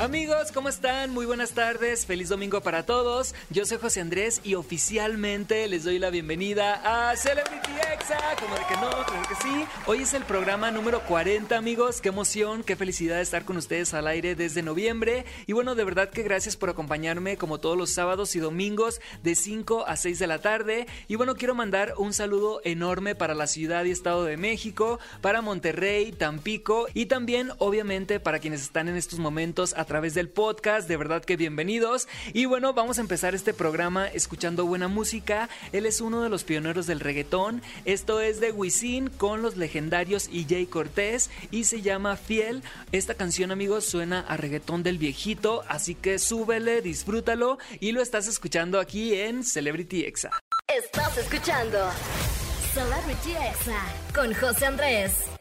Amigos, ¿cómo están? Muy buenas tardes, feliz domingo para todos. Yo soy José Andrés y oficialmente les doy la bienvenida a Celebrity Exa. Como de que no, claro que sí. Hoy es el programa número 40, amigos. Qué emoción, qué felicidad estar con ustedes al aire desde noviembre. Y bueno, de verdad que gracias por acompañarme como todos los sábados y domingos de 5 a 6 de la tarde. Y bueno, quiero mandar un saludo enorme para la ciudad y estado de México, para Monterrey, Tampico y también, obviamente, para quienes están en estos momentos través del podcast. De verdad que bienvenidos. Y bueno, vamos a empezar este programa escuchando buena música. Él es uno de los pioneros del reggaetón. Esto es de Wisin con los legendarios EJ Cortés y se llama Fiel. Esta canción, amigos, suena a reggaetón del viejito, así que súbele, disfrútalo y lo estás escuchando aquí en Celebrity Exa. Estás escuchando Celebrity Exa con José Andrés.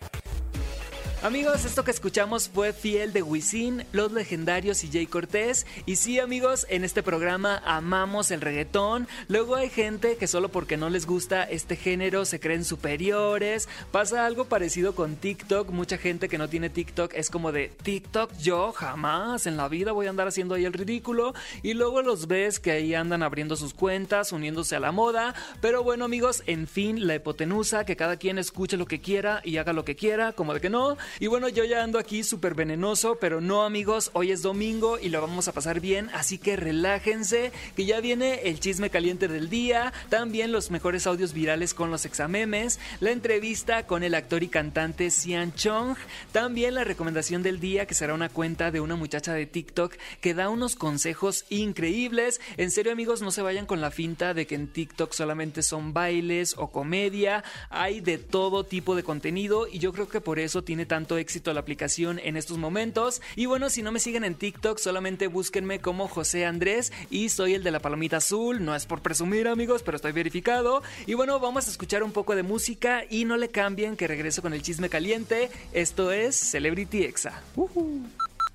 Amigos, esto que escuchamos fue Fiel de Wisin, Los Legendarios y Jay Cortés. Y sí, amigos, en este programa amamos el reggaetón. Luego hay gente que solo porque no les gusta este género se creen superiores. Pasa algo parecido con TikTok. Mucha gente que no tiene TikTok es como de TikTok, yo jamás en la vida voy a andar haciendo ahí el ridículo. Y luego los ves que ahí andan abriendo sus cuentas, uniéndose a la moda. Pero bueno, amigos, en fin, la hipotenusa, que cada quien escuche lo que quiera y haga lo que quiera, como de que no. Y bueno, yo ya ando aquí súper venenoso, pero no amigos, hoy es domingo y lo vamos a pasar bien, así que relájense, que ya viene el chisme caliente del día, también los mejores audios virales con los examemes, la entrevista con el actor y cantante Sian Chong, también la recomendación del día que será una cuenta de una muchacha de TikTok que da unos consejos increíbles. En serio amigos, no se vayan con la finta de que en TikTok solamente son bailes o comedia, hay de todo tipo de contenido y yo creo que por eso tiene tanto éxito la aplicación en estos momentos. Y bueno, si no me siguen en TikTok, solamente búsquenme como José Andrés y soy el de la palomita azul. No es por presumir, amigos, pero estoy verificado. Y bueno, vamos a escuchar un poco de música y no le cambien que regreso con el chisme caliente. Esto es Celebrity Exa.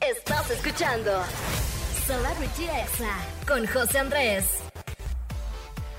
Estás escuchando Celebrity Exa con José Andrés.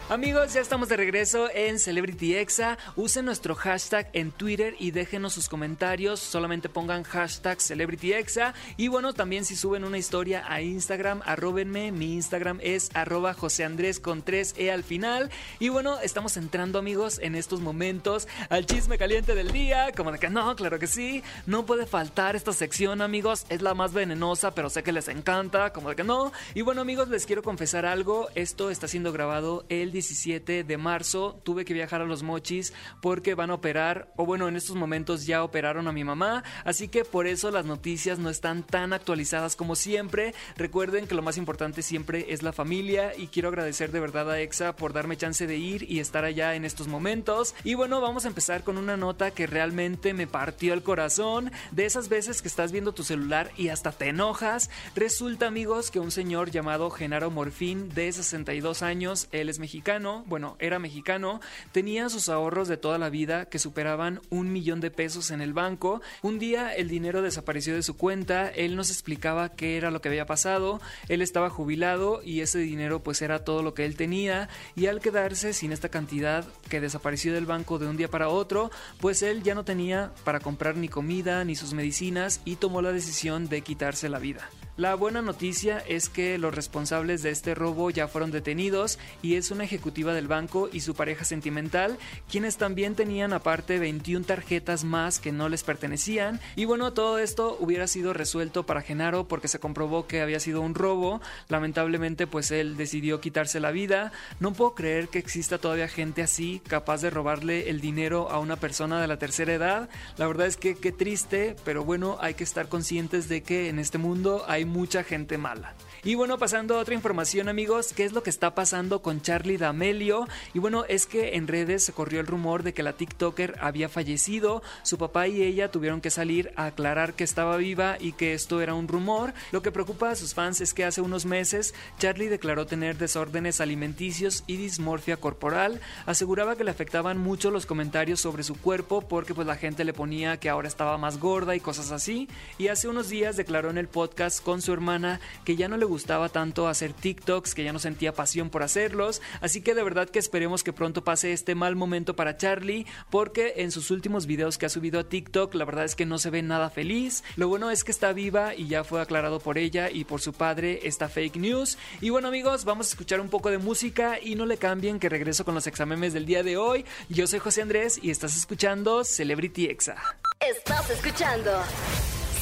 Amigos, ya estamos de regreso en Celebrity Exa. Usen nuestro hashtag en Twitter y déjenos sus comentarios. Solamente pongan hashtag Celebrity Exa. Y bueno, también si suben una historia a Instagram, arrobenme. Mi Instagram es arroba José Andrés con 3E al final. Y bueno, estamos entrando, amigos, en estos momentos al chisme caliente del día. Como de que no, claro que sí. No puede faltar esta sección, amigos. Es la más venenosa, pero sé que les encanta. Como de que no. Y bueno, amigos, les quiero confesar algo. Esto está siendo grabado el 17 de marzo tuve que viajar a Los Mochis porque van a operar, o bueno, en estos momentos ya operaron a mi mamá, así que por eso las noticias no están tan actualizadas como siempre. Recuerden que lo más importante siempre es la familia y quiero agradecer de verdad a EXA por darme chance de ir y estar allá en estos momentos. Y bueno, vamos a empezar con una nota que realmente me partió el corazón. De esas veces que estás viendo tu celular y hasta te enojas, resulta amigos que un señor llamado Genaro Morfín de 62 años, él es mexicano, bueno, era mexicano, tenía sus ahorros de toda la vida que superaban un millón de pesos en el banco. Un día el dinero desapareció de su cuenta, él nos explicaba qué era lo que había pasado, él estaba jubilado y ese dinero pues era todo lo que él tenía y al quedarse sin esta cantidad que desapareció del banco de un día para otro, pues él ya no tenía para comprar ni comida ni sus medicinas y tomó la decisión de quitarse la vida. La buena noticia es que los responsables de este robo ya fueron detenidos y es una ejecutiva del banco y su pareja sentimental, quienes también tenían aparte 21 tarjetas más que no les pertenecían. Y bueno, todo esto hubiera sido resuelto para Genaro porque se comprobó que había sido un robo. Lamentablemente pues él decidió quitarse la vida. No puedo creer que exista todavía gente así capaz de robarle el dinero a una persona de la tercera edad. La verdad es que qué triste, pero bueno, hay que estar conscientes de que en este mundo hay mucha gente mala. Y bueno, pasando a otra información amigos, ¿qué es lo que está pasando con Charlie D'Amelio? Y bueno, es que en redes se corrió el rumor de que la TikToker había fallecido, su papá y ella tuvieron que salir a aclarar que estaba viva y que esto era un rumor. Lo que preocupa a sus fans es que hace unos meses Charlie declaró tener desórdenes alimenticios y dismorfia corporal, aseguraba que le afectaban mucho los comentarios sobre su cuerpo porque pues la gente le ponía que ahora estaba más gorda y cosas así, y hace unos días declaró en el podcast con su hermana que ya no le gustaba tanto hacer TikToks, que ya no sentía pasión por hacerlos, así que de verdad que esperemos que pronto pase este mal momento para Charlie, porque en sus últimos videos que ha subido a TikTok, la verdad es que no se ve nada feliz. Lo bueno es que está viva y ya fue aclarado por ella y por su padre esta fake news. Y bueno amigos, vamos a escuchar un poco de música y no le cambien que regreso con los exámenes del día de hoy. Yo soy José Andrés y estás escuchando Celebrity Exa. Estás escuchando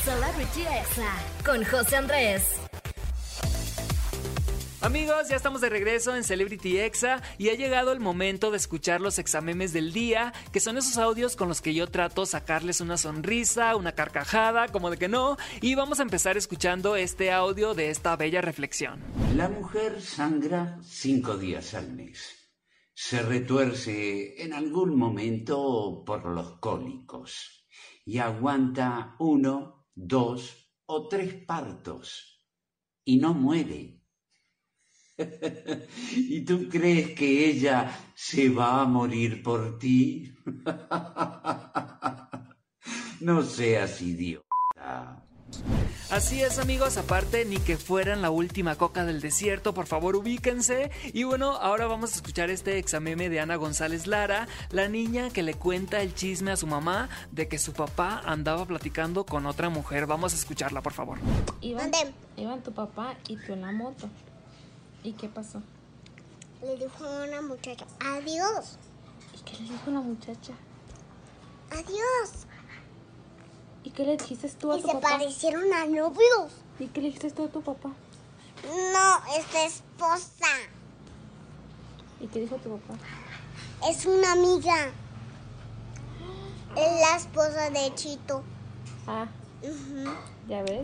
Celebrity Exa con José Andrés. Amigos, ya estamos de regreso en Celebrity Exa y ha llegado el momento de escuchar los examemes del día, que son esos audios con los que yo trato sacarles una sonrisa, una carcajada, como de que no, y vamos a empezar escuchando este audio de esta bella reflexión. La mujer sangra cinco días al mes. Se retuerce en algún momento por los cólicos y aguanta uno, dos o tres partos y no muere ¿Y tú crees que ella se va a morir por ti? no seas idiota. Así es amigos, aparte ni que fueran la última coca del desierto, por favor ubíquense. Y bueno, ahora vamos a escuchar este exameme de Ana González Lara, la niña que le cuenta el chisme a su mamá de que su papá andaba platicando con otra mujer. Vamos a escucharla, por favor. Iban, iban tu papá y tú en la moto. ¿Y qué pasó? Le dijo a una muchacha, adiós. ¿Y qué le dijo la muchacha? Adiós. ¿Y qué le dijiste tú a y tu se papá? parecieron a novios. ¿Y qué le dijiste tú a tu papá? No, es tu esposa. ¿Y qué dijo tu papá? Es una amiga. Es la esposa de Chito. Ah, ¿ya ves?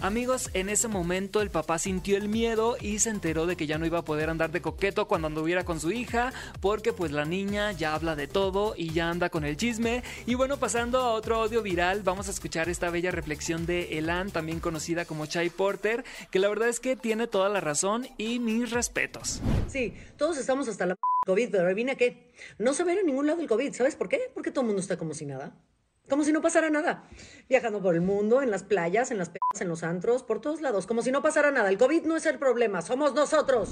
Amigos, en ese momento el papá sintió el miedo y se enteró de que ya no iba a poder andar de coqueto cuando anduviera con su hija, porque pues la niña ya habla de todo y ya anda con el chisme. Y bueno, pasando a otro audio viral, vamos a escuchar esta bella reflexión de Elan, también conocida como Chai Porter, que la verdad es que tiene toda la razón y mis respetos. Sí, todos estamos hasta la COVID, pero adivina qué. No se ve en ningún lado el COVID. ¿Sabes por qué? Porque todo el mundo está como si nada. Como si no pasara nada. Viajando por el mundo, en las playas, en las en los antros, por todos lados. Como si no pasara nada. El COVID no es el problema, somos nosotros.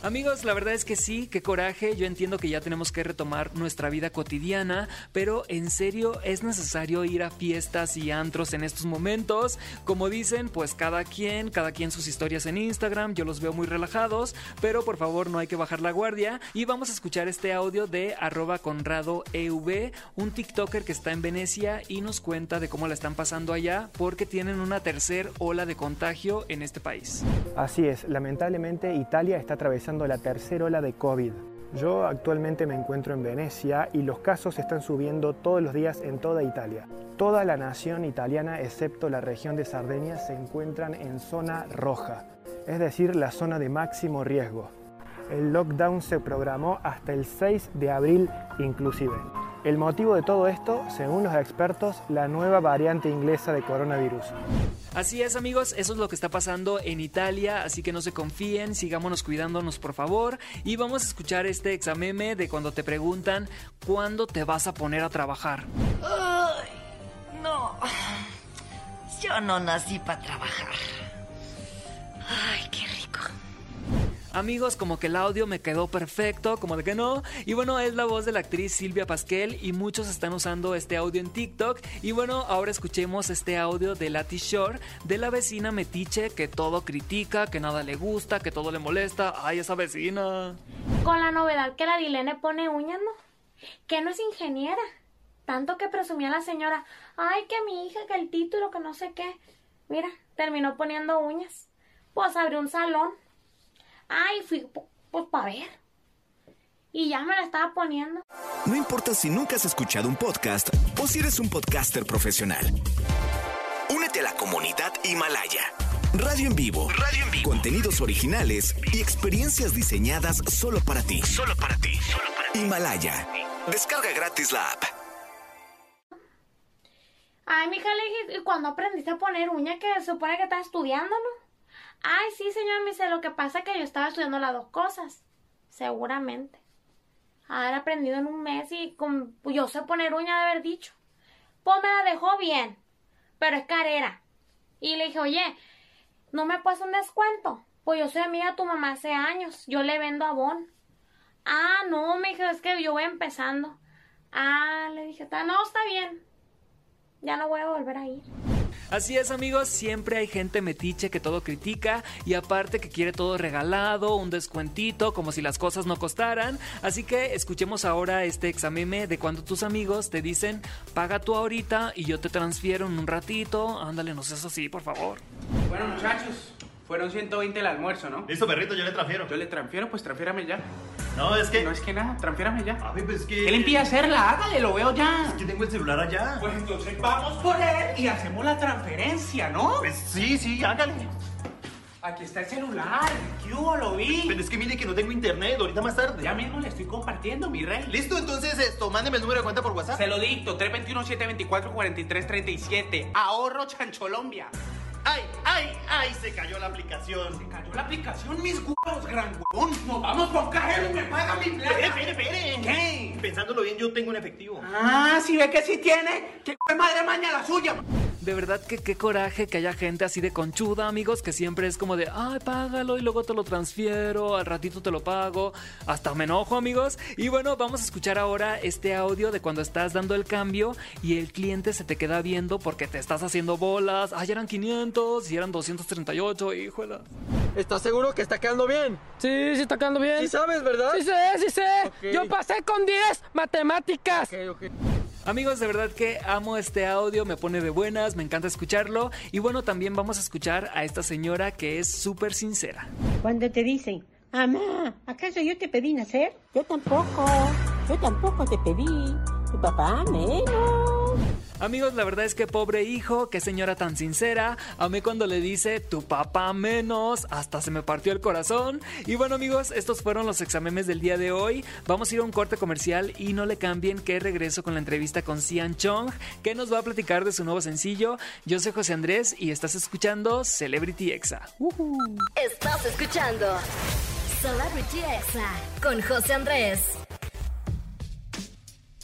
Amigos, la verdad es que sí, qué coraje. Yo entiendo que ya tenemos que retomar nuestra vida cotidiana, pero en serio es necesario ir a fiestas y antros en estos momentos. Como dicen, pues cada quien, cada quien sus historias en Instagram, yo los veo muy relajados, pero por favor no hay que bajar la guardia. Y vamos a escuchar este audio de arroba conrado EV, un TikToker que está en Venecia y nos cuenta de cómo la están pasando allá porque tienen una tercer ola de contagio en este país. Así es, lamentablemente Italia está atravesando la tercera ola de COVID. Yo actualmente me encuentro en Venecia y los casos están subiendo todos los días en toda Italia. Toda la nación italiana, excepto la región de Sardeña, se encuentran en zona roja, es decir, la zona de máximo riesgo. El lockdown se programó hasta el 6 de abril inclusive. El motivo de todo esto, según los expertos, la nueva variante inglesa de coronavirus. Así es amigos, eso es lo que está pasando en Italia, así que no se confíen, sigámonos cuidándonos por favor y vamos a escuchar este exameme de cuando te preguntan cuándo te vas a poner a trabajar. Ay, no. Yo no nací para trabajar. Amigos, como que el audio me quedó perfecto, como de que no. Y bueno, es la voz de la actriz Silvia Pasquel y muchos están usando este audio en TikTok. Y bueno, ahora escuchemos este audio de Lati Shore, de la vecina metiche que todo critica, que nada le gusta, que todo le molesta. Ay, esa vecina. Con la novedad que la Dilene pone uñas, ¿no? Que no es ingeniera. Tanto que presumía la señora, ay, que mi hija, que el título, que no sé qué. Mira, terminó poniendo uñas. Pues abrió un salón. Ay, fui pues para ver. Y ya me la estaba poniendo. No importa si nunca has escuchado un podcast o si eres un podcaster profesional. Únete a la comunidad Himalaya. Radio en vivo. Radio en vivo. Contenidos originales y experiencias diseñadas solo para ti. Solo para ti. Solo para ti. Himalaya. Descarga gratis la app. Ay, mija, le dije, ¿y cuando aprendiste a poner uña que se supone que estás estudiando, no? Ay, sí, señor, me dice, lo que pasa es que yo estaba estudiando las dos cosas. Seguramente. Haber aprendido en un mes y con, pues, yo sé poner uña de haber dicho. Pues me la dejó bien, pero es carera. Y le dije, oye, ¿no me puedes un descuento? Pues yo soy amiga de tu mamá hace años, yo le vendo a Bon. Ah, no, me dijo, es que yo voy empezando. Ah, le dije, "Ta- no, está bien. Ya no voy a volver a ir. Así es amigos, siempre hay gente metiche que todo critica y aparte que quiere todo regalado, un descuentito, como si las cosas no costaran. Así que escuchemos ahora este exameme de cuando tus amigos te dicen, paga tú ahorita y yo te transfiero en un ratito. Ándale, no seas así, por favor. Bueno, muchachos, fueron 120 el almuerzo, ¿no? Listo, perrito, yo le transfiero. Yo le transfiero, pues transfiérame ya. No, es que. No es que nada, transfiérame ya. A ver, pues es que. ¿Qué le impide hacerla? Hágale, lo veo ya. Es que tengo el celular allá. Pues entonces vamos por él y hacemos la transferencia, ¿no? Pues sí, sí, hágale. Aquí está el celular. ¿Qué hubo? Lo vi. Pero es que mire que no tengo internet, ahorita más tarde. Ya mismo le estoy compartiendo, mi rey. Listo, entonces esto, mándeme el número de cuenta por WhatsApp. Se lo dicto, 321-724-4337. Ahorro Chancholombia. ¡Ay, ay, ay! Se cayó la aplicación. Se cayó la aplicación, mis huevos, gran huevón. Nos vamos por cajero me paga mi plata. Espere, espere, espere. ¿Qué? Pensándolo bien, yo tengo un efectivo. Ah, si ve que sí tiene, que fue madre maña la suya. De verdad que qué coraje que haya gente así de conchuda, amigos, que siempre es como de, ay, págalo y luego te lo transfiero, al ratito te lo pago. Hasta me enojo, amigos. Y bueno, vamos a escuchar ahora este audio de cuando estás dando el cambio y el cliente se te queda viendo porque te estás haciendo bolas. Ay, eran 500 y eran 238, híjola. ¿Estás seguro que está quedando bien? Sí, sí está quedando bien. ¿Sí sabes, verdad? Sí sé, sí sé. Yo pasé con 10 matemáticas. Ok, ok. Amigos, de verdad que amo este audio, me pone de buenas, me encanta escucharlo. Y bueno, también vamos a escuchar a esta señora que es súper sincera. Cuando te dicen, mamá, ¿acaso yo te pedí nacer? Yo tampoco, yo tampoco te pedí. Tu papá menos. Amigos, la verdad es que pobre hijo, qué señora tan sincera. Amé cuando le dice tu papá menos, hasta se me partió el corazón. Y bueno, amigos, estos fueron los examemes del día de hoy. Vamos a ir a un corte comercial y no le cambien que regreso con la entrevista con Cian Chong, que nos va a platicar de su nuevo sencillo. Yo soy José Andrés y estás escuchando Celebrity Exa. Estás escuchando Celebrity Exa con José Andrés.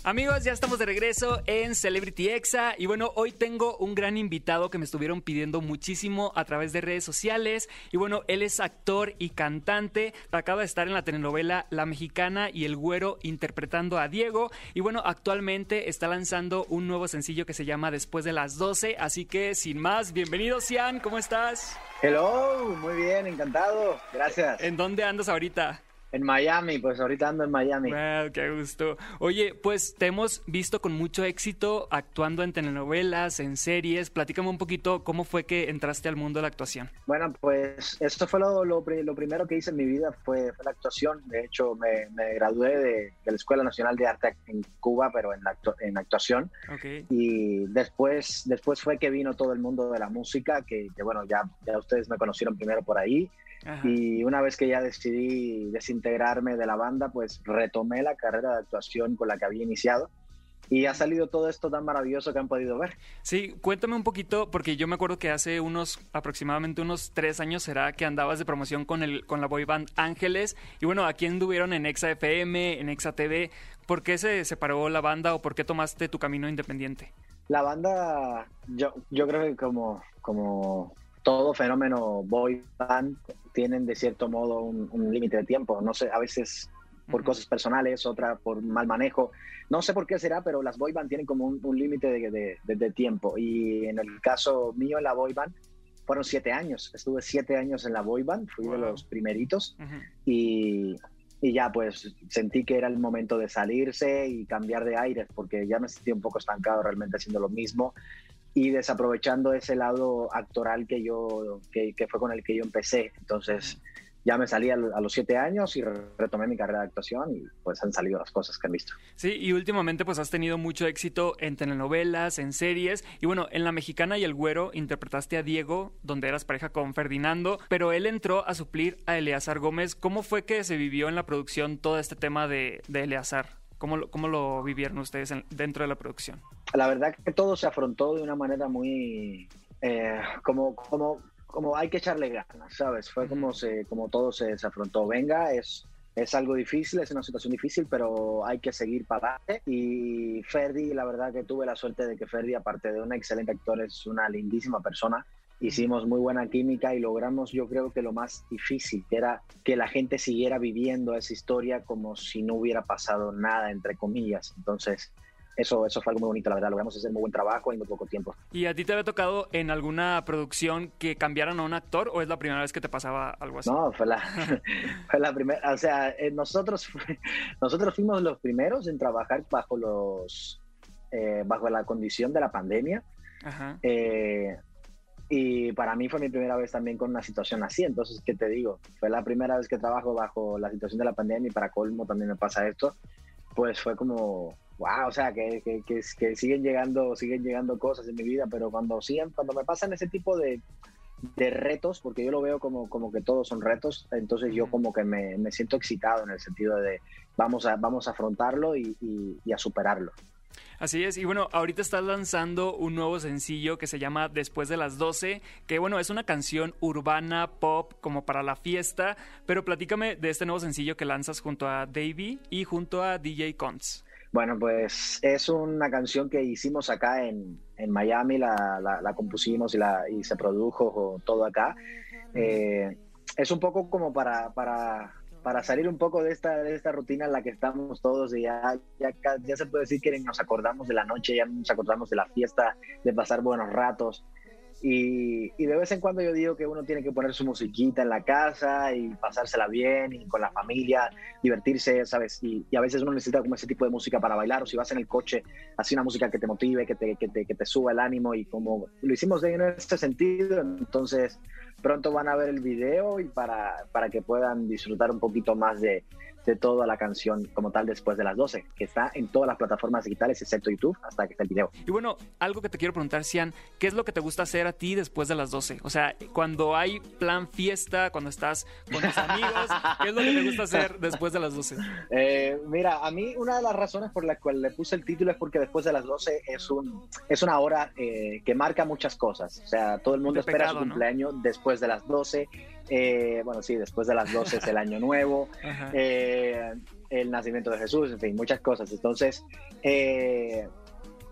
Amigos, ya estamos de regreso en Celebrity Exa y bueno, hoy tengo un gran invitado que me estuvieron pidiendo muchísimo a través de redes sociales y bueno, él es actor y cantante, acaba de estar en la telenovela La Mexicana y El Güero interpretando a Diego y bueno, actualmente está lanzando un nuevo sencillo que se llama Después de las 12, así que sin más, bienvenido Cian, ¿cómo estás? Hello, muy bien, encantado, gracias. ¿En dónde andas ahorita? En Miami, pues ahorita ando en Miami. Wow, qué gusto. Oye, pues te hemos visto con mucho éxito actuando en telenovelas, en series. Platícame un poquito cómo fue que entraste al mundo de la actuación. Bueno, pues esto fue lo, lo, lo primero que hice en mi vida, fue, fue la actuación. De hecho, me, me gradué de, de la Escuela Nacional de Arte en Cuba, pero en, la en actuación. Ok. Y después, después fue que vino todo el mundo de la música, que, que, bueno, ya, ya ustedes me conocieron primero por ahí. Ajá. Y una vez que ya decidí desintegrarme de la banda, pues retomé la carrera de actuación con la que había iniciado. Y ha salido todo esto tan maravilloso que han podido ver. Sí, cuéntame un poquito, porque yo me acuerdo que hace unos, aproximadamente unos tres años será que andabas de promoción con, el, con la boy band Ángeles. Y bueno, aquí anduvieron en Exa FM, en Exa TV. ¿Por qué se separó la banda o por qué tomaste tu camino independiente? La banda, yo, yo creo que como, como todo fenómeno boy band, tienen de cierto modo un, un límite de tiempo. No sé, a veces por cosas personales, otra por mal manejo. No sé por qué será, pero las boy band tienen como un, un límite de, de- de- de tiempo. Y en el caso mío en la boy band, fueron siete años. Estuve siete años en la boy band, fui de Wow. los primeritos. Y ya pues sentí que era el momento de salirse y cambiar de aires, porque ya me sentí un poco estancado realmente haciendo lo mismo y desaprovechando ese lado actoral que yo que, que fue con el que yo empecé entonces ya me salí a, lo- a los siete años y re- retomé mi carrera de actuación y pues han salido las cosas que han visto Sí, y últimamente pues has tenido mucho éxito en telenovelas, en series. Y bueno, en La Mexicana y El Güero interpretaste a Diego, donde eras pareja con Ferdinando, pero él entró a suplir a Eleazar Gómez. ¿Cómo fue que se vivió en la producción todo este tema de, de Eleazar? ¿Cómo lo, cómo lo vivieron ustedes en- dentro de la producción? la verdad que todo se afrontó de una manera muy eh, como como como hay que echarle ganas sabes fue como se como todo se, se afrontó venga es es algo difícil, es una situación difícil, pero hay que seguir para adelante. Y Ferdi, la verdad que tuve la suerte de que Ferdi, aparte de un excelente actor, es una lindísima persona. Hicimos muy buena química y logramos yo creo que lo más difícil, que era que la gente siguiera viviendo esa historia como si no hubiera pasado nada, entre comillas. Entonces, eso, eso fue algo muy bonito, la verdad, logramos hacer muy buen trabajo en muy poco tiempo. ¿Y a ti te había tocado en alguna producción que cambiaran a un actor o es la primera vez que te pasaba algo así? No, fue la, fue la primera, o sea, eh, nosotros, nosotros fuimos los primeros en trabajar bajo los, eh, bajo la condición de la pandemia. Ajá. Eh, y para mí fue mi primera vez también con una situación así. Entonces, ¿qué te digo? Fue la primera vez que trabajo bajo la situación de la pandemia y para colmo también me pasa esto. Pues fue como, wow, o sea, que, que, que, que siguen, llegando, siguen llegando cosas en mi vida, pero cuando, siguen, cuando me pasan ese tipo de, de retos, porque yo lo veo como, como que todos son retos, entonces yo como que me, me siento excitado en el sentido de vamos a, vamos a afrontarlo y, y, y a superarlo. Así es, y bueno, ahorita estás lanzando un nuevo sencillo que se llama Después de las 12, que bueno, es una canción urbana, pop, como para la fiesta, pero platícame de este nuevo sencillo que lanzas junto a Davey y junto a DJ Cons. Bueno, pues es una canción que hicimos acá en, en Miami, la, la, la, compusimos y, la, y se produjo todo acá. Eh, es un poco como para, para para salir un poco de esta, de esta rutina en la que estamos todos y ya, ya, se puede decir que nos acordamos de la noche, ya nos acordamos de la fiesta, de pasar buenos ratos. Y, y, de vez en cuando yo digo que uno tiene que poner su musiquita en la casa y pasársela bien y con la familia, divertirse, ¿sabes? Y, y, a veces uno necesita como ese tipo de música para bailar o si vas en el coche, así una música que te motive, que te, que te, que te suba el ánimo y como lo hicimos en este sentido, entonces pronto van a ver el video y para, para que puedan disfrutar un poquito más de, de toda la canción como tal después de las 12, que está en todas las plataformas digitales excepto YouTube hasta que está el video. Y bueno, algo que te quiero preguntar, Cian, ¿qué es lo que te gusta hacer a ti después de las 12? O sea, cuando hay plan fiesta, cuando estás con tus amigos, ¿qué es lo que te gusta hacer después de las 12? Eh, mira, a mí una de las razones por la cual le puse el título es porque después de las 12 es, un, es una hora eh, que marca muchas cosas. O sea, todo el mundo de espera pecado, su cumpleaños ¿no? después de las 12. Eh, bueno, sí, después de las 12 es el año nuevo, eh, el nacimiento de Jesús, en fin, muchas cosas. Entonces, eh,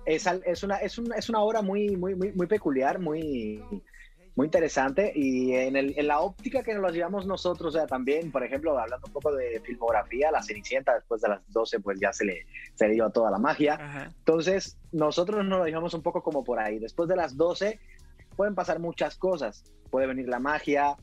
es, es, una, es, una, es una obra muy, muy, muy, muy peculiar, muy, muy interesante y en, el, en, la óptica que nos lo llevamos nosotros, o sea, también, por ejemplo, hablando un poco de filmografía, La Cenicienta después de las 12 pues ya se le, se le dio toda la magia. Ajá. Entonces, nosotros nos lo llevamos un poco como por ahí. Después de las 12 pueden pasar muchas cosas. Puede venir la magia,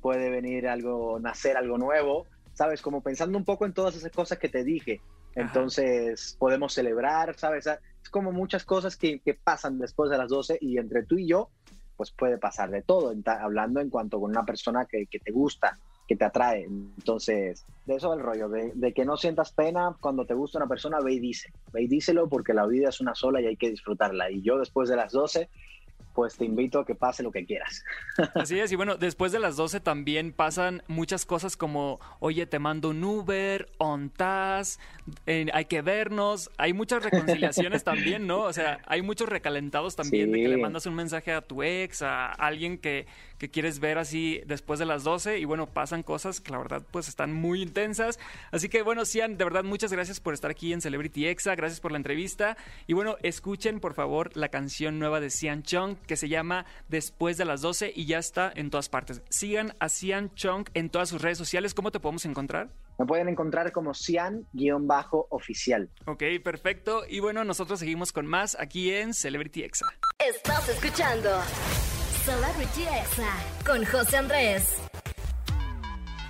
puede venir algo, nacer algo nuevo, ¿sabes? Como pensando un poco en todas esas cosas que te dije. Entonces Ajá. podemos celebrar, ¿sabes? Es como muchas cosas que, que, pasan después de las 12 y entre tú y yo, pues puede pasar de todo, hablando en cuanto con una persona que, que te gusta, que te atrae. Entonces, de eso va el rollo, de, de, que no sientas pena cuando te gusta una persona, ve y dice, ve y díselo porque la vida es una sola y hay que disfrutarla. Y yo después de las 12 pues te invito a que pase lo que quieras. Así es, y bueno, después de las 12 también pasan muchas cosas como, oye, te mando un Uber, OnTas, eh, hay que vernos, hay muchas reconciliaciones también, ¿no? O sea, hay muchos recalentados también sí. de que le mandas un mensaje a tu ex, a alguien que, que quieres ver así después de las 12 y bueno, pasan cosas que la verdad pues están muy intensas. Así que bueno, Cian, de verdad muchas gracias por estar aquí en Celebrity Exa, gracias por la entrevista y bueno, escuchen por favor la canción nueva de Cian Chong que se llama Después de las 12 y ya está en todas partes. Sigan a Cian Chong en todas sus redes sociales, ¿cómo te podemos encontrar? Me pueden encontrar como Cian-oficial. Ok, perfecto. Y bueno, nosotros seguimos con más aquí en Celebrity Exa. Estás escuchando Celebrity Exa con José Andrés.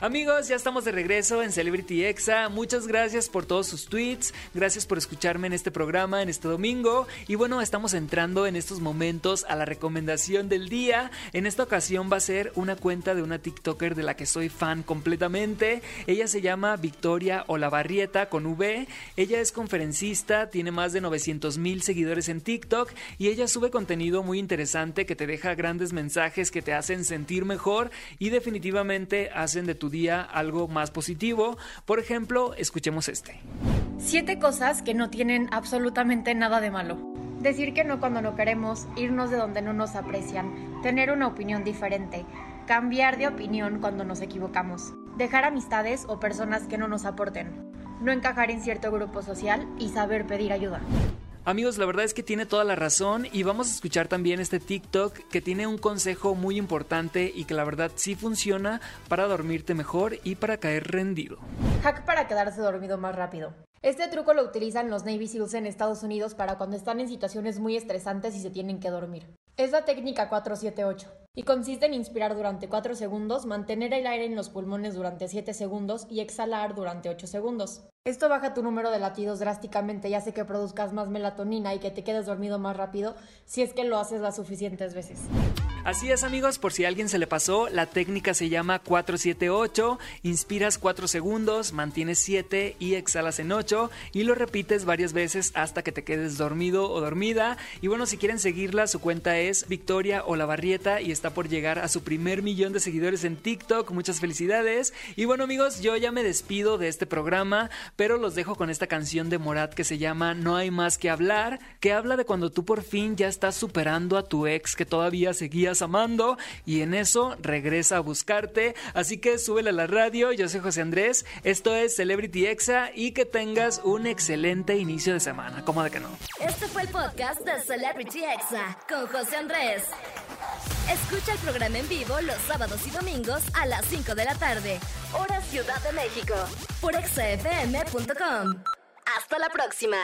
Amigos, ya estamos de regreso en Celebrity Exa. Muchas gracias por todos sus tweets. Gracias por escucharme en este programa, en este domingo. Y bueno, estamos entrando en estos momentos a la recomendación del día. En esta ocasión va a ser una cuenta de una TikToker de la que soy fan completamente. Ella se llama Victoria Olavarrieta con V. Ella es conferencista, tiene más de 900 mil seguidores en TikTok y ella sube contenido muy interesante que te deja grandes mensajes que te hacen sentir mejor y definitivamente hacen de tu algo más positivo. Por ejemplo, escuchemos este. Siete cosas que no tienen absolutamente nada de malo. Decir que no cuando no queremos, irnos de donde no nos aprecian, tener una opinión diferente, cambiar de opinión cuando nos equivocamos, dejar amistades o personas que no nos aporten, no encajar en cierto grupo social y saber pedir ayuda. Amigos, la verdad es que tiene toda la razón y vamos a escuchar también este TikTok que tiene un consejo muy importante y que la verdad sí funciona para dormirte mejor y para caer rendido. Hack para quedarse dormido más rápido. Este truco lo utilizan los Navy SEALs en Estados Unidos para cuando están en situaciones muy estresantes y se tienen que dormir. Es la técnica 478 y consiste en inspirar durante 4 segundos, mantener el aire en los pulmones durante 7 segundos y exhalar durante 8 segundos. Esto baja tu número de latidos drásticamente y hace que produzcas más melatonina y que te quedes dormido más rápido si es que lo haces las suficientes veces. Así es amigos, por si a alguien se le pasó, la técnica se llama 478, inspiras 4 segundos, mantienes 7 y exhalas en 8 y lo repites varias veces hasta que te quedes dormido o dormida. Y bueno, si quieren seguirla, su cuenta es Victoria Olavarrieta y está por llegar a su primer millón de seguidores en TikTok. Muchas felicidades. Y bueno amigos, yo ya me despido de este programa, pero los dejo con esta canción de Morat que se llama No hay más que hablar, que habla de cuando tú por fin ya estás superando a tu ex que todavía seguía amando y en eso regresa a buscarte. Así que súbele a la radio. Yo soy José Andrés. Esto es Celebrity Exa y que tengas un excelente inicio de semana. ¿Cómo de que no? Este fue el podcast de Celebrity Exa con José Andrés. Escucha el programa en vivo los sábados y domingos a las 5 de la tarde, hora Ciudad de México, por exafm.com. Hasta la próxima.